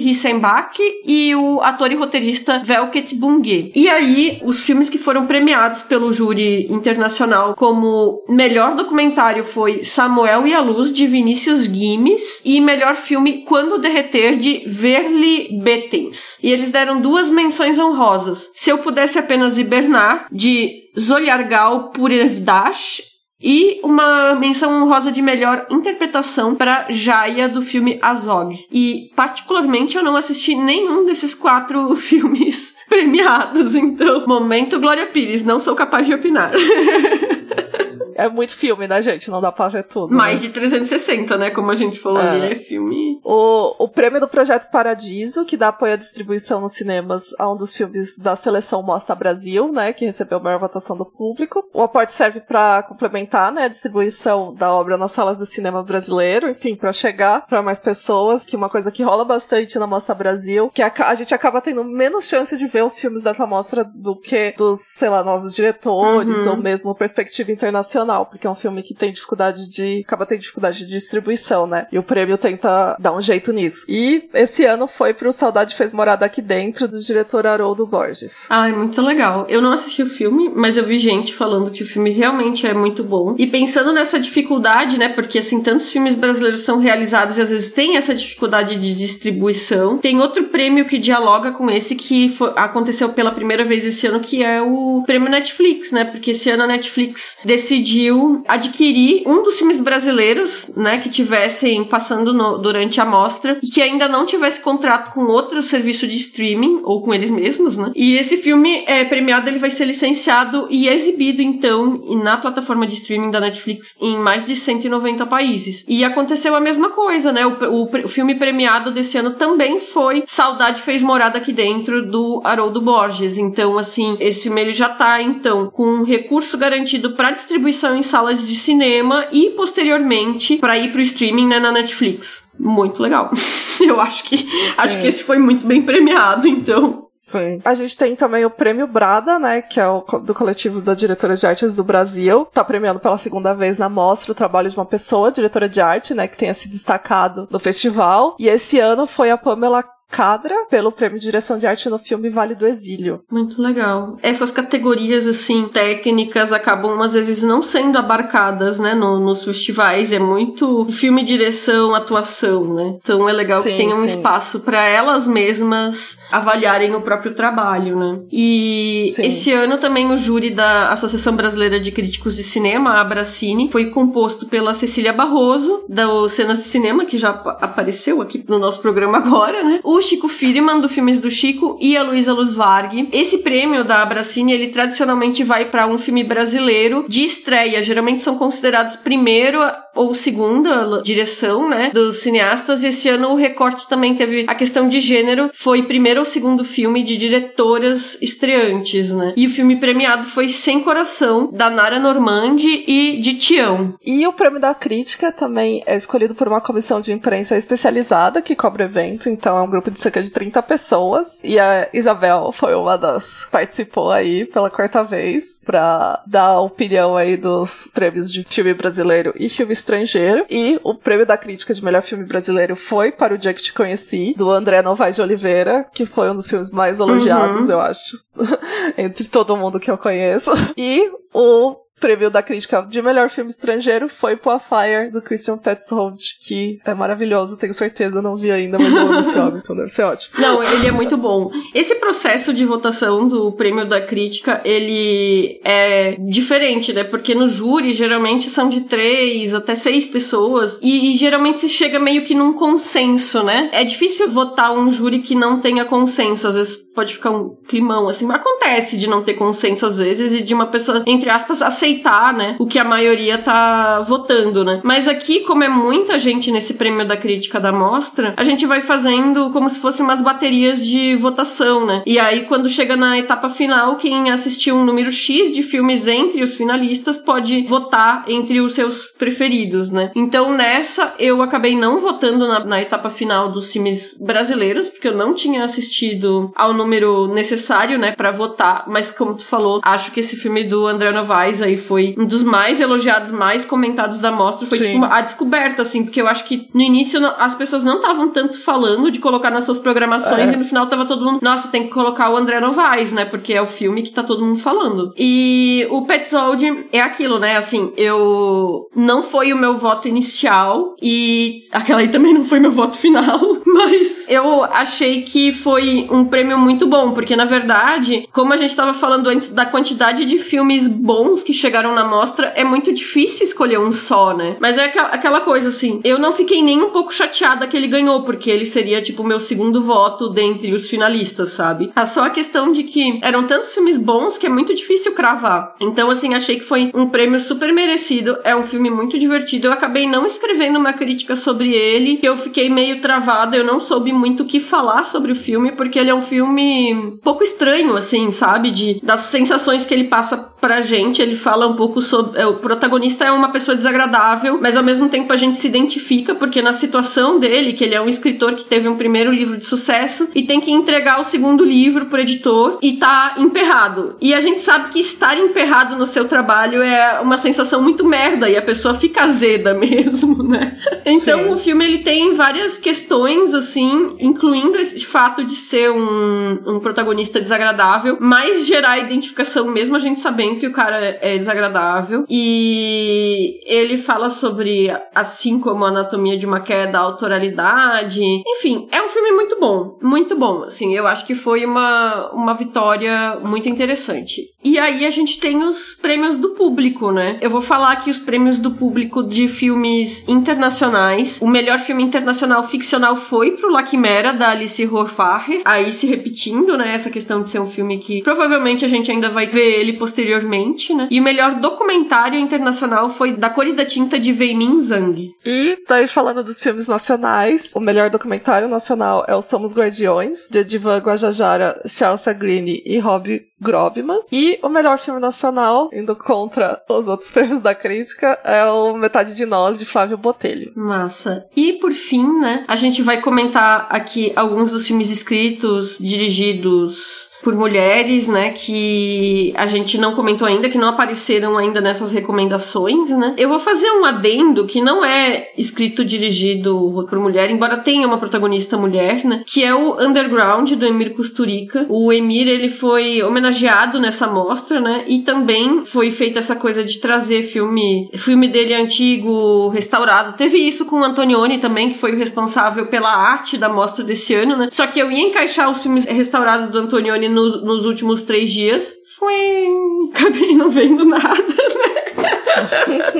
E o ator e roteirista Velket Bungue. E aí, os filmes que foram premiados pelo júri internacional como melhor documentário foi Samuel e a Luz, de Vinícius Guimes, e melhor filme Quando Derreter, de Verli Bettens. E eles deram duas menções honrosas. Se eu pudesse apenas hibernar, de Zoliargal Purevdash, e uma menção honrosa de melhor interpretação para Jaya do filme Azog. E, particularmente, eu não assisti nenhum desses quatro *laughs* filmes premiados, então, momento Glória Pires, não sou capaz de opinar. *laughs* É muito filme, né, gente? Não dá pra ver tudo. Mais né? de 360, né? Como a gente falou É. ali, é filme. O, o prêmio do Projeto Paradiso, que dá apoio à distribuição nos cinemas a um dos filmes da seleção Mostra Brasil, né, que recebeu a maior votação do público. O aporte serve para complementar, né, a distribuição da obra nas salas do cinema brasileiro, enfim, para chegar para mais pessoas, que é uma coisa que rola bastante na Mostra Brasil, que a, a gente acaba tendo menos chance de ver os filmes dessa mostra do que dos, sei lá, novos diretores Uhum. ou mesmo perspectiva internacional, porque é um filme que tem dificuldade de, acaba tendo dificuldade de distribuição, né? E o prêmio tenta dar um jeito nisso. E esse ano foi pro Saudade Fez Morada Aqui Dentro, do diretor Haroldo Borges. Ai, muito legal. Eu não assisti o filme, mas eu vi gente falando que o filme realmente é muito bom. E pensando nessa dificuldade, né? Porque assim, tantos filmes brasileiros são realizados e às vezes tem essa dificuldade de distribuição. Tem outro prêmio que dialoga com esse que foi- aconteceu pela primeira vez esse ano, que é o prêmio Netflix, né? Porque esse ano a Netflix decidiu adquirir um dos filmes brasileiros, né? Que tivessem passando no- durante a mostra e que ainda não tivesse contrato com outro serviço de streaming ou com eles mesmos, né? E esse filme é premiado, ele vai ser licenciado e exibido então na plataforma de streaming da Netflix em mais de 190 países. E aconteceu a mesma coisa, né? O, o- o filme premiado desse ano também foi Saudade Fez Morada Aqui Dentro do Haroldo Borges. Então, assim, esse filme ele já tá então com um recurso garantido para distribuição em salas de cinema e posteriormente para ir pro streaming né, na Netflix. Muito legal. *laughs* Eu acho que acho que esse foi muito bem premiado, então. Sim. A gente tem também o Prêmio Brada, né, que é o do coletivo da Diretora de Artes do Brasil. Tá premiando pela segunda vez na mostra o trabalho de uma pessoa, diretora de arte, né, que tenha se destacado no festival. E esse ano foi a Pamela Cadra pelo Prêmio de Direção de Arte no filme Vale do Exílio. Muito legal. Essas categorias, assim, técnicas acabam às vezes não sendo abarcadas, né, no- nos festivais. É muito filme, direção, atuação, né? Então é legal que Sim, tenha um sim. espaço para elas mesmas avaliarem o próprio trabalho, né? E Sim. esse ano também o júri da Associação Brasileira de Críticos de Cinema, a Abracine, foi composto pela Cecília Barroso, da Cenas de Cinema, que já ap- apareceu aqui no nosso programa agora, né? O Chico Firman, do Filmes do Chico, e a Luísa Luz Varg. Esse prêmio da Abracine, ele tradicionalmente vai para um filme brasileiro de estreia. Geralmente são considerados primeiro ou segunda direção, né, dos cineastas. Esse ano o recorte também teve a questão de gênero. Foi primeiro ou segundo filme de diretoras estreantes, né? E o filme premiado foi Sem Coração, da Nara Normandi e de Tião. E o prêmio da crítica também é escolhido por uma comissão de imprensa especializada que cobre evento. Então é um grupo de cerca de 30 pessoas. E a Isabel foi uma das. participou aí pela quarta vez pra dar a opinião aí dos prêmios de filme brasileiro e filme estrangeiro. E o prêmio da crítica de melhor filme brasileiro foi para O Dia que Te Conheci, do André Novaes de Oliveira, que foi um dos filmes mais elogiados, uhum. eu acho, *laughs* entre todo mundo que eu conheço. E o prêmio da crítica de melhor filme estrangeiro foi A Fire, do Christian Petzold, que é maravilhoso, tenho certeza, não vi ainda, mas eu amo esse homem, então deve ser ótimo. Não, ele é muito bom. Esse processo de votação do prêmio da crítica, ele é diferente, né? Porque no júri, geralmente são de três até seis pessoas, e, e geralmente se chega meio que num consenso, né? É difícil votar um júri que não tenha consenso, às vezes pode ficar um climão, assim, acontece de não ter consenso às vezes e de uma pessoa, entre aspas, aceitar, né, o que a maioria tá votando, né. Mas aqui, como é muita gente nesse prêmio da crítica da mostra, a gente vai fazendo como se fossem umas baterias de votação, né. E aí, quando chega na etapa final, quem assistiu um número X de filmes entre os finalistas pode votar entre os seus preferidos, né. Então, nessa, eu acabei não votando na, na etapa final dos filmes brasileiros, porque eu não tinha assistido ao número necessário, né, para votar, mas como tu falou, acho que esse filme do André Novaes aí foi um dos mais elogiados, mais comentados da mostra, foi tipo a descoberta, assim, porque eu acho que no início as pessoas não estavam tanto falando de colocar nas suas programações é. e no final tava todo mundo, nossa, tem que colocar o André Novaes, né, porque é o filme que tá todo mundo falando. E o Petzold é aquilo, né, assim, eu não foi o meu voto inicial e aquela aí também não foi meu voto final, *laughs* mas eu achei que foi um prêmio muito muito bom, porque na verdade, como a gente estava falando antes da quantidade de filmes bons que chegaram na mostra, é muito difícil escolher um só, né? Mas é aquela coisa assim, eu não fiquei nem um pouco chateada que ele ganhou, porque ele seria tipo o meu segundo voto dentre os finalistas, sabe? É só a questão de que eram tantos filmes bons que é muito difícil cravar. Então, assim, achei que foi um prêmio super merecido. É um filme muito divertido. Eu acabei não escrevendo uma crítica sobre ele, que eu fiquei meio travada, eu não soube muito o que falar sobre o filme, porque ele é um filme filme pouco estranho, assim, sabe? De, das sensações que ele passa pra gente. Ele fala um pouco sobre. É, o protagonista é uma pessoa desagradável, mas ao mesmo tempo a gente se identifica, porque na situação dele, que ele é um escritor que teve um primeiro livro de sucesso e tem que entregar o segundo livro pro editor e tá emperrado. E a gente sabe que estar emperrado no seu trabalho é uma sensação muito merda e a pessoa fica azeda *laughs* mesmo, né? Então Sim. o filme ele tem várias questões, assim, incluindo esse fato de ser um um, protagonista desagradável, mas gerar identificação mesmo a gente sabendo que o cara é desagradável. E ele fala sobre, assim como a anatomia de uma queda, a autoralidade. Enfim, é um filme muito bom, muito bom. Assim, eu acho que foi uma, uma vitória muito interessante. E aí a gente tem os prêmios do público, né? Eu vou falar aqui os prêmios do público de filmes internacionais. O melhor filme internacional ficcional foi pro La Quimera, da Alice Horfacher. Aí se repetindo, né? Essa questão de ser um filme que provavelmente a gente ainda vai ver ele posteriormente, né? E o melhor documentário internacional foi Da Cor e da Tinta de Wei Min Zhang. E daí falando dos filmes nacionais, o melhor documentário nacional é o Somos Guardiões, de Divan Guajajara, Chelsea Green e Rob Grobman. E o melhor filme nacional, indo contra os outros *laughs* prêmios da crítica, é o Metade de Nós, de Flávio Botelho. Massa. E por fim, né, a gente vai comentar aqui alguns dos filmes escritos, dirigidos por mulheres, né, que a gente não comentou ainda, que não apareceram ainda nessas recomendações, né. Eu vou fazer um adendo que não é escrito dirigido por mulher, embora tenha uma protagonista mulher, né, que é o Underground do Emir Kusturica. O Emir, ele foi homenageado nessa mostra, né, e também foi feita essa coisa de trazer filme, filme dele antigo restaurado. Teve isso com o Antonioni também, que foi o responsável pela arte da mostra desse ano, né. Só que eu ia encaixar os filmes restaurados do Antonioni nos, nos últimos três dias. Foi. Acabei não vendo nada, né?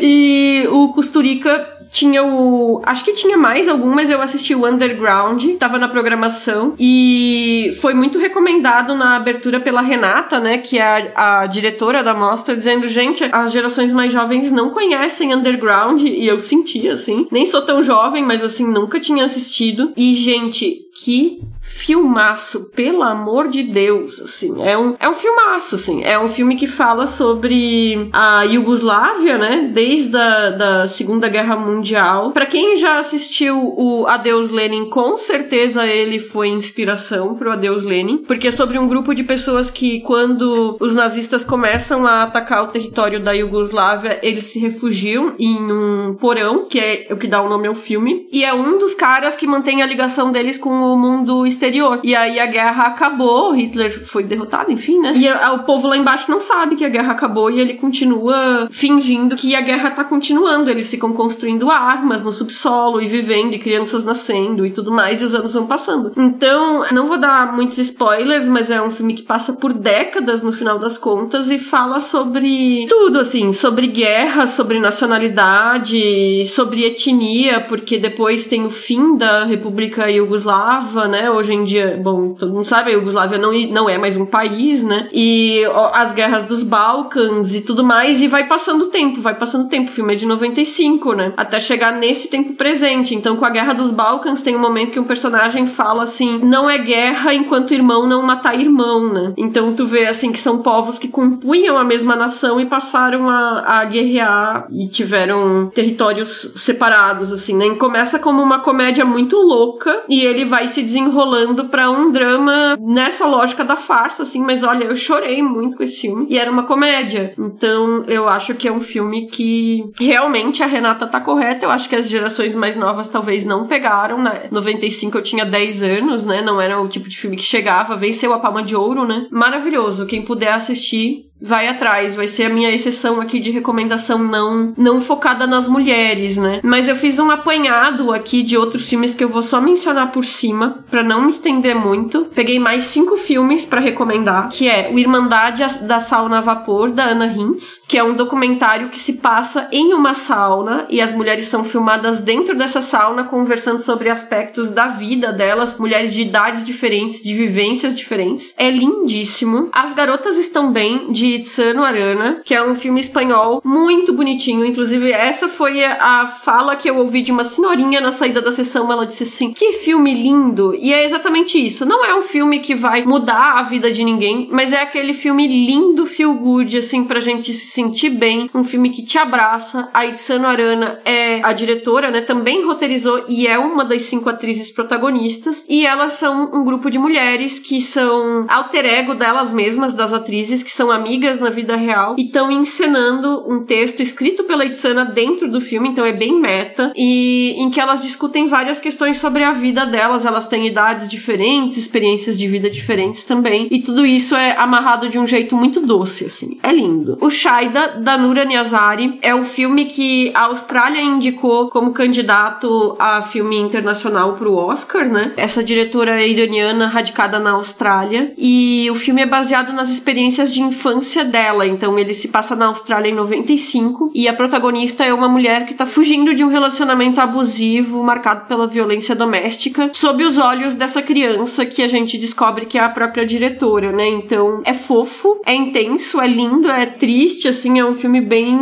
e o Costurica tinha o. Acho que tinha mais algum, mas eu assisti o Underground, tava na programação. E foi muito recomendado na abertura pela Renata, né? Que é a, a diretora da mostra, dizendo: gente, as gerações mais jovens não conhecem Underground. E eu senti, assim. Nem sou tão jovem, mas assim, nunca tinha assistido. E, gente, que filmaço, pelo amor de Deus, assim, é um, é um filmaço, assim, é um filme que fala sobre a Iugoslávia, né, desde a da Segunda Guerra Mundial. Para quem já assistiu o Adeus Lenin, com certeza ele foi inspiração pro Adeus Lenin, porque é sobre um grupo de pessoas que quando os nazistas começam a atacar o território da Iugoslávia, eles se refugiam em um porão, que é o que dá o nome ao filme, e é um dos caras que mantém a ligação deles com o mundo exterior. E aí a guerra acabou, Hitler foi derrotado, enfim, né? E a, o povo lá embaixo não sabe que a guerra acabou e ele continua fingindo que a guerra tá continuando. Eles ficam construindo armas no subsolo e vivendo, e crianças nascendo e tudo mais, e os anos vão passando. Então, não vou dar muitos spoilers, mas é um filme que passa por décadas no final das contas e fala sobre tudo, assim, sobre guerra, sobre nacionalidade, sobre etnia, porque depois tem o fim da República Iugoslava né? Hoje em dia, bom, todo mundo sabe, a Iugoslávia não, não é mais um país, né? E as guerras dos Balcãs e tudo mais, e vai passando o tempo, vai passando o tempo. O filme é de 95, né? Até chegar nesse tempo presente. Então, com a Guerra dos Balcãs, tem um momento que um personagem fala assim: não é guerra enquanto irmão não matar irmão, né? Então, tu vê assim que são povos que compunham a mesma nação e passaram a, a guerrear e tiveram territórios separados, assim, né? E começa como uma comédia muito louca e ele vai se desenrolando para um drama nessa lógica da farsa, assim, mas olha, eu chorei muito com esse filme. E era uma comédia. Então, eu acho que é um filme que realmente a Renata tá correta. Eu acho que as gerações mais novas talvez não pegaram, né? 95 eu tinha 10 anos, né? Não era o tipo de filme que chegava, venceu a palma de ouro, né? Maravilhoso. Quem puder assistir, vai atrás, vai ser a minha exceção aqui de recomendação não não focada nas mulheres, né? Mas eu fiz um apanhado aqui de outros filmes que eu vou só mencionar por cima, para não me estender muito. Peguei mais cinco filmes para recomendar, que é o Irmandade da Sauna a Vapor da Ana Hintz, que é um documentário que se passa em uma sauna e as mulheres são filmadas dentro dessa sauna conversando sobre aspectos da vida delas, mulheres de idades diferentes, de vivências diferentes. É lindíssimo. As garotas estão bem de Itzano Arana, que é um filme espanhol muito bonitinho. Inclusive, essa foi a fala que eu ouvi de uma senhorinha na saída da sessão. Ela disse assim: Que filme lindo! E é exatamente isso. Não é um filme que vai mudar a vida de ninguém, mas é aquele filme lindo, feel good, assim, pra gente se sentir bem. Um filme que te abraça. A Itzano Arana é a diretora, né? Também roteirizou e é uma das cinco atrizes protagonistas. E elas são um grupo de mulheres que são alter ego delas mesmas, das atrizes, que são amigas amigas na vida real e estão encenando um texto escrito pela Itzana dentro do filme, então é bem meta, e em que elas discutem várias questões sobre a vida delas. Elas têm idades diferentes, experiências de vida diferentes também, e tudo isso é amarrado de um jeito muito doce, assim. É lindo. O Shaida, da Nura Niazari, é o filme que a Austrália indicou como candidato a filme internacional pro Oscar, né? Essa diretora é iraniana radicada na Austrália, e o filme é baseado nas experiências de infância infância dela. Então ele se passa na Austrália em 95 e a protagonista é uma mulher que tá fugindo de um relacionamento abusivo marcado pela violência doméstica sob os olhos dessa criança que a gente descobre que é a própria diretora, né? Então é fofo, é intenso, é lindo, é triste, assim, é um filme bem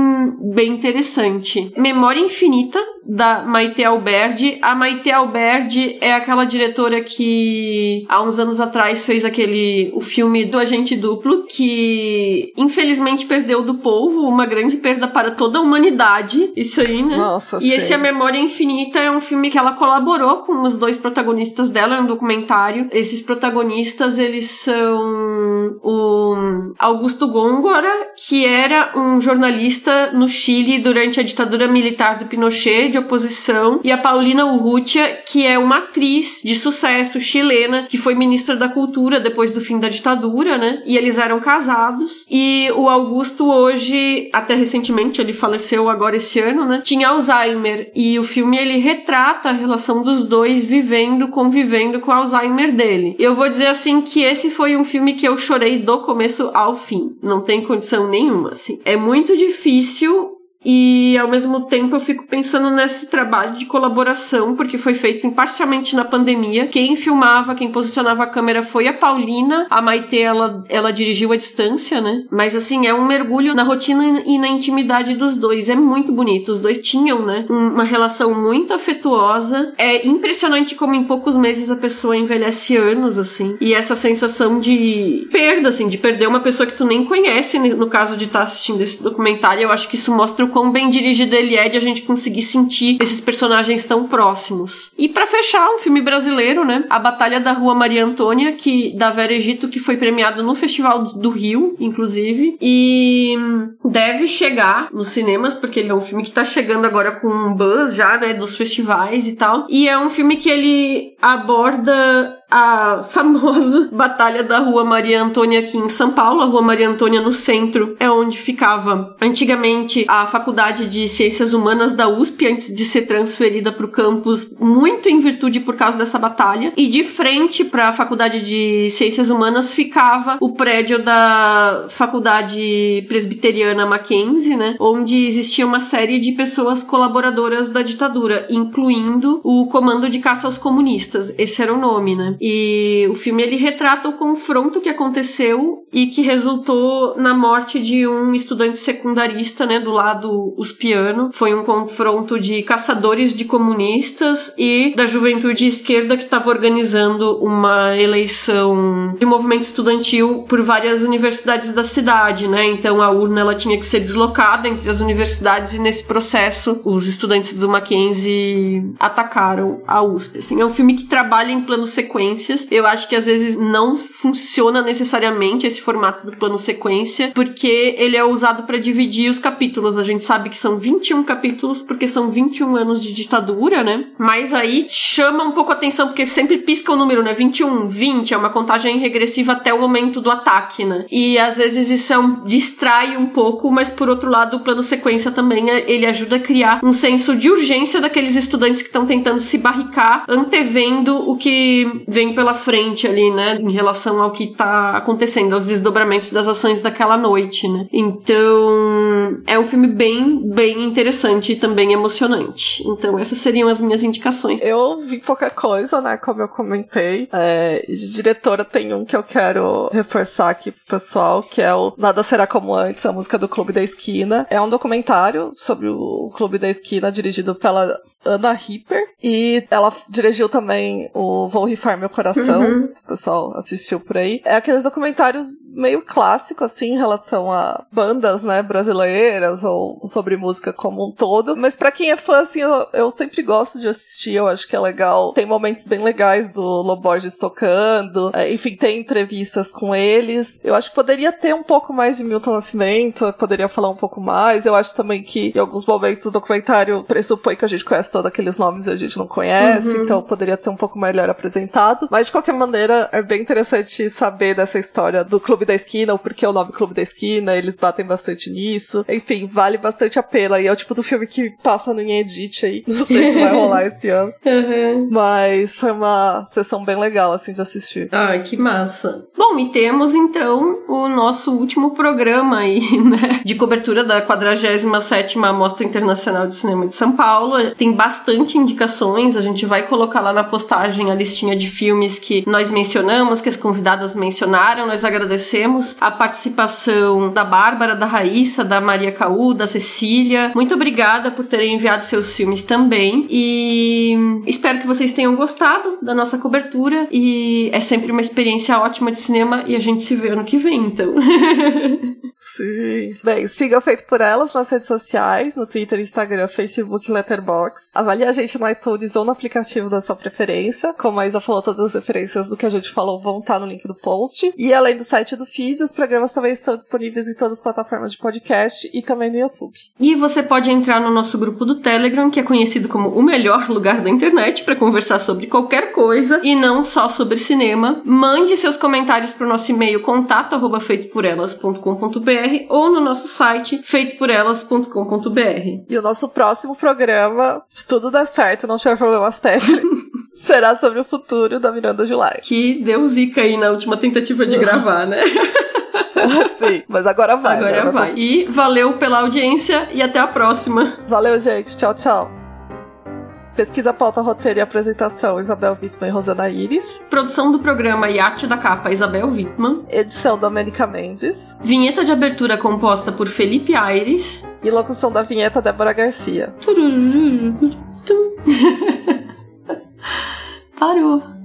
bem interessante. Memória Infinita da Maite Alberdi. A Maite Alberdi é aquela diretora que há uns anos atrás fez aquele o filme do Agente Duplo, que infelizmente perdeu do povo, uma grande perda para toda a humanidade. Isso aí, né? Nossa, e esse A Memória Infinita é um filme que ela colaborou com os dois protagonistas dela, é um documentário. Esses protagonistas, eles são o Augusto Góngora, que era um jornalista no Chile durante a ditadura militar do Pinochet, de oposição, e a Paulina Urrutia, que é uma atriz de sucesso chilena, que foi ministra da Cultura depois do fim da ditadura, né? E eles eram casados. E o Augusto hoje, até recentemente, ele faleceu agora esse ano, né? Tinha Alzheimer. E o filme ele retrata a relação dos dois vivendo, convivendo com o Alzheimer dele. Eu vou dizer assim que esse foi um filme que eu chorei do começo ao fim. Não tem condição nenhuma, assim. É muito difícil e ao mesmo tempo eu fico pensando nesse trabalho de colaboração, porque foi feito parcialmente na pandemia. Quem filmava, quem posicionava a câmera foi a Paulina, a Maite ela, ela dirigiu à distância, né? Mas assim, é um mergulho na rotina e na intimidade dos dois. É muito bonito. Os dois tinham, né, uma relação muito afetuosa. É impressionante como em poucos meses a pessoa envelhece anos, assim. E essa sensação de perda, assim, de perder uma pessoa que tu nem conhece, no caso de estar tá assistindo esse documentário, eu acho que isso mostra o quão bem dirigido ele é de a gente conseguir sentir esses personagens tão próximos. E para fechar, um filme brasileiro, né? A Batalha da Rua Maria Antônia, que da Vera Egito, que foi premiado no Festival do Rio, inclusive, e deve chegar nos cinemas, porque ele é um filme que tá chegando agora com um buzz já, né, dos festivais e tal. E é um filme que ele aborda a famosa *laughs* Batalha da Rua Maria Antônia aqui em São Paulo. A Rua Maria Antônia no centro é onde ficava antigamente a Faculdade de Ciências Humanas da USP, antes de ser transferida para o campus, muito em virtude por causa dessa batalha. E de frente para a Faculdade de Ciências Humanas ficava o prédio da Faculdade Presbiteriana Mackenzie, né? Onde existia uma série de pessoas colaboradoras da ditadura, incluindo o Comando de Caça aos Comunistas. Esse era o nome, né? E o filme ele retrata o confronto que aconteceu e que resultou na morte de um estudante secundarista, né, do lado uspiano. Foi um confronto de caçadores de comunistas e da juventude esquerda que estava organizando uma eleição de movimento estudantil por várias universidades da cidade, né? Então a urna ela tinha que ser deslocada entre as universidades e nesse processo os estudantes do Mackenzie atacaram a USP. Assim, é um filme que trabalha em plano sequência sequências. Eu acho que às vezes não funciona necessariamente esse formato do plano sequência, porque ele é usado para dividir os capítulos. A gente sabe que são 21 capítulos, porque são 21 anos de ditadura, né? Mas aí chama um pouco a atenção, porque sempre pisca o número, né? 21, 20, é uma contagem regressiva até o momento do ataque, né? E às vezes isso é um, distrai um pouco, mas por outro lado, o plano sequência também é, ele ajuda a criar um senso de urgência daqueles estudantes que estão tentando se barricar, antevendo o que vem pela frente ali, né, em relação ao que tá acontecendo, aos desdobramentos das ações daquela noite, né. Então, é um filme bem, bem interessante e também emocionante. Então, essas seriam as minhas indicações. Eu vi pouca coisa, né, como eu comentei. É, de diretora tem um que eu quero reforçar aqui pro pessoal, que é o Nada Será Como Antes, a música do Clube da Esquina. É um documentário sobre o Clube da Esquina, dirigido pela Ana Ripper. E ela dirigiu também o Vou Rifar Meu Coração, uhum. o pessoal assistiu por aí. É aqueles documentários meio clássico, assim, em relação a bandas, né, brasileiras ou sobre música como um todo. Mas para quem é fã, assim, eu, eu, sempre gosto de assistir, eu acho que é legal. Tem momentos bem legais do Loborges tocando, é, enfim, tem entrevistas com eles. Eu acho que poderia ter um pouco mais de Milton Nascimento, poderia falar um pouco mais. Eu acho também que em alguns momentos o documentário pressupõe que a gente conhece todos aqueles nomes e a gente não conhece, uhum. então poderia ser um pouco melhor apresentado. Mas de qualquer maneira, é bem interessante saber dessa história do Clube da Esquina, ou porque é o nome Clube da Esquina, eles batem bastante nisso. Enfim, vale bastante a pena. E é o tipo do filme que passa no Edit aí. *laughs* Não sei se vai rolar esse ano. *laughs* Uhum. Mas foi uma sessão bem legal, assim, de assistir. Ai, que massa. Bom, e temos então o nosso último programa aí, *laughs* né? De cobertura da 47 Mostra Internacional de Cinema de São Paulo. Tem bastante indicações, a gente vai colocar lá na postagem a listinha de filmes que nós mencionamos, que as convidadas mencionaram. Nós agradecemos a participação da Bárbara, da Raíssa, da Maria Caú, da Cecília. Muito obrigada por terem enviado seus filmes também. E espero que vocês tenham gostado da nossa cobertura. E é sempre uma experiência ótima de cinema e a gente se vê ano que vem, então. *laughs* Sim. Bem, siga Feito por Elas nas redes sociais, no Twitter, Instagram, Facebook, Letterboxd. Avalie a gente no iTunes ou no aplicativo da sua preferência. Como a Isa falou, todas as referências do que a gente falou vão estar no link do post. E além do site do feed, os programas também estão disponíveis em todas as plataformas de podcast e também no YouTube. E você pode entrar no nosso grupo do Telegram, que é conhecido como o melhor lugar da internet para conversar sobre qualquer coisa e não só sobre cinema. Mande seus comentários para o nosso e-mail contato@feitoporelas.com.br ou no nosso site feitoporelas.com.br. E o nosso próximo programa, se tudo der certo, não tiver problemas técnicos, *laughs* será sobre o futuro da Miranda July. Que deu zica aí na última tentativa de gravar, né? *laughs* Sim, mas agora vai. Agora vai. E valeu pela audiência e até a próxima. Valeu, gente. Tchau, tchau. Pesquisa, pauta, roteiro e apresentação, Isabel Wittmann e Rosana Iris. Produção do programa e arte da capa, Isabel Wittmann. Edição, Domênica Mendes. Vinheta de abertura composta por Felipe Aires. E locução da vinheta, Débora Garcia. *laughs* Parou.